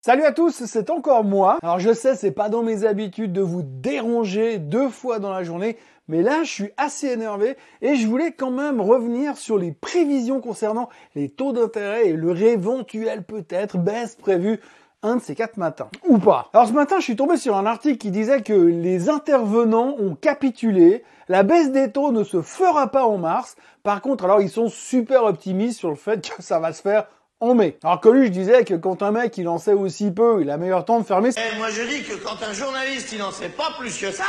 Salut à tous, c'est encore moi. Alors je sais, c'est pas dans mes habitudes de vous déranger deux fois dans la journée, mais là je suis assez énervé et je voulais quand même revenir sur les prévisions concernant les taux d'intérêt et leur éventuelle peut-être baisse prévue un de ces quatre matins. Ou pas. Alors ce matin, je suis tombé sur un article qui disait que les intervenants ont capitulé, la baisse des taux ne se fera pas en mars. Par contre, alors ils sont super optimistes sur le fait que ça va se faire en mai. Alors je disais que quand un mec il en sait aussi peu, il a meilleur temps de fermer. Et moi je dis que quand un journaliste il n'en sait pas plus que ça,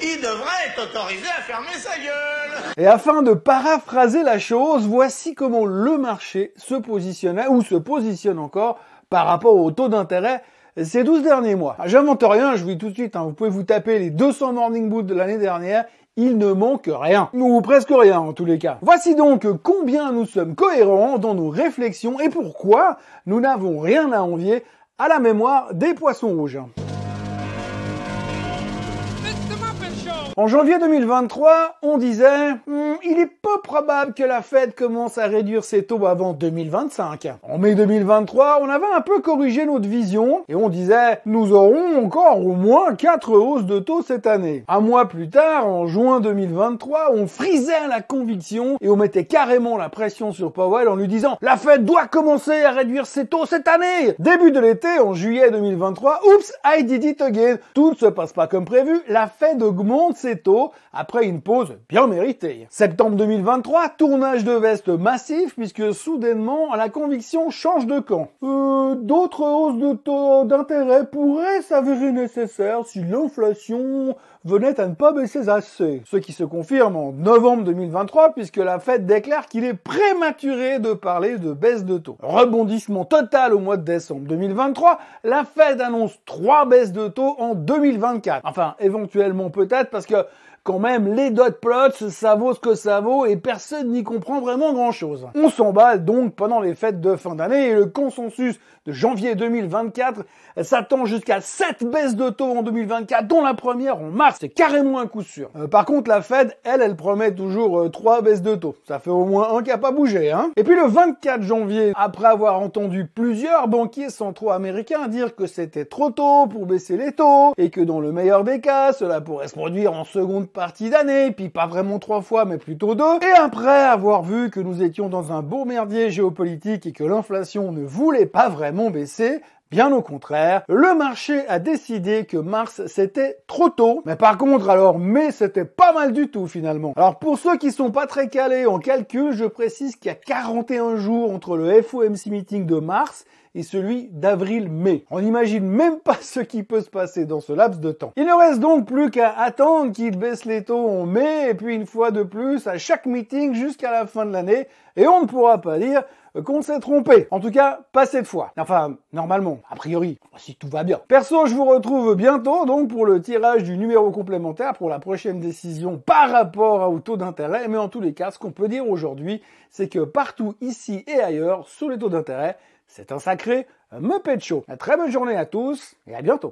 il devrait être autorisé à fermer sa gueule. Et afin de paraphraser la chose, voici comment le marché se positionnait ou se positionne encore par rapport au taux d'intérêt ces 12 derniers mois. J'invente rien, je vous dis tout de suite, hein, vous pouvez vous taper les 200 morning boots de l'année dernière, il ne manque rien. Ou presque rien en tous les cas. Voici donc combien nous sommes cohérents dans nos réflexions et pourquoi nous n'avons rien à envier à la mémoire des poissons rouges. En janvier 2023, on disait hmm, il est peu probable que la Fed commence à réduire ses taux avant 2025. En mai 2023, on avait un peu corrigé notre vision et on disait nous aurons encore au moins 4 hausses de taux cette année. Un mois plus tard, en juin 2023, on frisait la conviction et on mettait carrément la pression sur Powell en lui disant la Fed doit commencer à réduire ses taux cette année. Début de l'été, en juillet 2023, oups, I did it again. Tout ne se passe pas comme prévu, la Fed augmente taux après une pause bien méritée. Septembre 2023, tournage de veste massif puisque soudainement la conviction change de camp. Euh, D'autres hausses de taux d'intérêt pourraient s'avérer nécessaires si l'inflation venait à ne pas baisser assez. Ce qui se confirme en novembre 2023 puisque la Fed déclare qu'il est prématuré de parler de baisse de taux. Rebondissement total au mois de décembre 2023, la Fed annonce trois baisses de taux en 2024. Enfin, éventuellement peut-être parce que quand même, les dot plots, ça vaut ce que ça vaut et personne n'y comprend vraiment grand chose. On s'emballe donc pendant les fêtes de fin d'année et le consensus de janvier 2024 s'attend jusqu'à 7 baisses de taux en 2024, dont la première en mars. C'est carrément un coup sûr. Euh, par contre, la Fed, elle, elle promet toujours euh, 3 baisses de taux. Ça fait au moins un qui a pas bougé, hein. Et puis le 24 janvier, après avoir entendu plusieurs banquiers centraux américains dire que c'était trop tôt pour baisser les taux et que dans le meilleur des cas, cela pourrait se produire en seconde partie d'année, puis pas vraiment trois fois, mais plutôt deux. Et après avoir vu que nous étions dans un beau merdier géopolitique et que l'inflation ne voulait pas vraiment baisser, Bien au contraire, le marché a décidé que mars c'était trop tôt. Mais par contre, alors mai c'était pas mal du tout finalement. Alors pour ceux qui sont pas très calés en calcul, je précise qu'il y a 41 jours entre le FOMC meeting de mars et celui d'avril-mai. On n'imagine même pas ce qui peut se passer dans ce laps de temps. Il ne reste donc plus qu'à attendre qu'il baisse les taux en mai et puis une fois de plus à chaque meeting jusqu'à la fin de l'année et on ne pourra pas dire qu'on s'est trompé. En tout cas, pas cette fois. Enfin, normalement, a priori, si tout va bien. Perso, je vous retrouve bientôt donc pour le tirage du numéro complémentaire pour la prochaine décision par rapport au taux d'intérêt. Mais en tous les cas, ce qu'on peut dire aujourd'hui, c'est que partout ici et ailleurs, sous les taux d'intérêt, c'est un sacré Show. Une très bonne journée à tous et à bientôt.